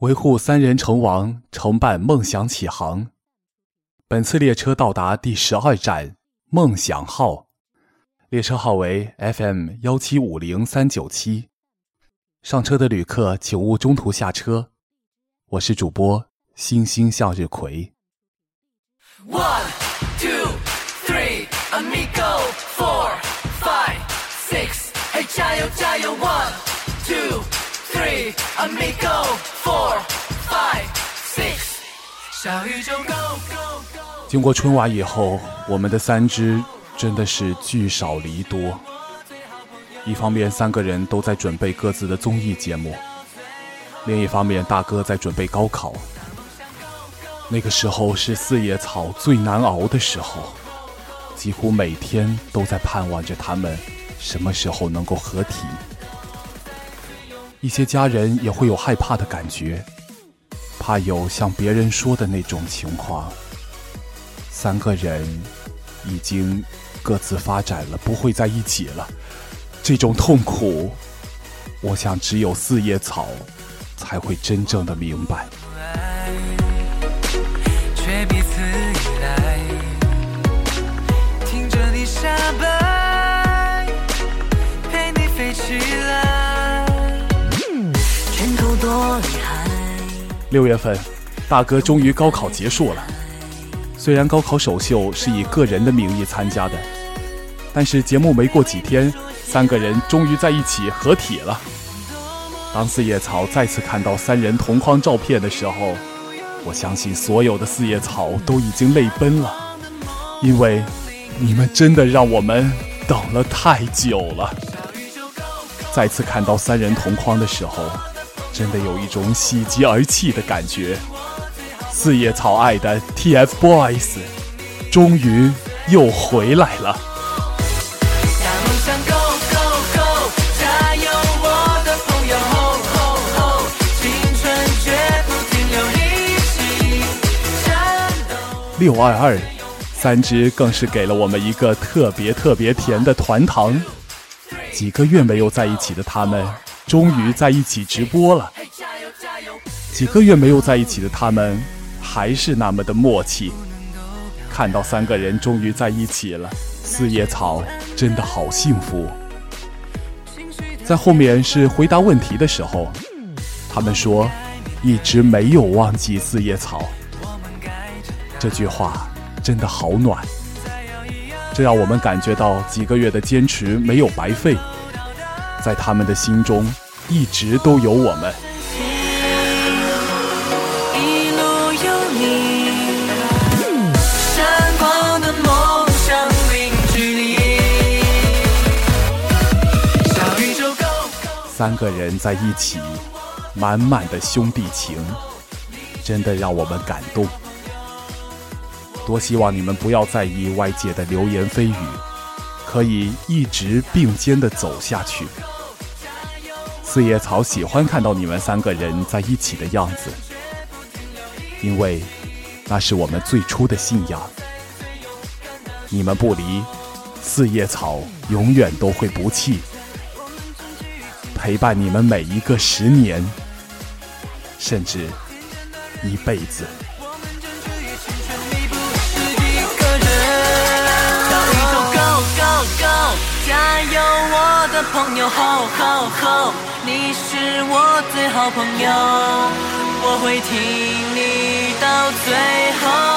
维护三人成王，承办梦想启航。本次列车到达第十二站梦想号，列车号为 FM 幺七五零三九七。上车的旅客请勿中途下车。我是主播星星向日葵。One two three amigo amigo four five six，小宇宙 go go go。经过春晚以后，我们的三只真的是聚少离多。一方面，三个人都在准备各自的综艺节目；另一方面，大哥在准备高考。那个时候是四叶草最难熬的时候，几乎每天都在盼望着他们什么时候能够合体。一些家人也会有害怕的感觉，怕有像别人说的那种情况：三个人已经各自发展了，不会在一起了。这种痛苦，我想只有四叶草才会真正的明白。听着你下吧六月份，大哥终于高考结束了。虽然高考首秀是以个人的名义参加的，但是节目没过几天。三个人终于在一起合体了。当四叶草再次看到三人同框照片的时候，我相信所有的四叶草都已经泪奔了，因为你们真的让我们等了太久了。再次看到三人同框的时候，真的有一种喜极而泣的感觉。四叶草爱的 TFBOYS 终于又回来了。六二二，三只更是给了我们一个特别特别甜的团糖。几个月没有在一起的他们，终于在一起直播了。几个月没有在一起的他们，还是那么的默契。看到三个人终于在一起了，四叶草真的好幸福。在后面是回答问题的时候，他们说一直没有忘记四叶草。这句话真的好暖，这让我们感觉到几个月的坚持没有白费，在他们的心中一直都有我们。三个人在一起，满满的兄弟情，真的让我们感动。多希望你们不要在意外界的流言蜚语，可以一直并肩的走下去。四叶草喜欢看到你们三个人在一起的样子，因为那是我们最初的信仰。你们不离，四叶草永远都会不弃，陪伴你们每一个十年，甚至一辈子。加油，我的朋友！吼吼吼！你是我最好朋友，我会听你到最后。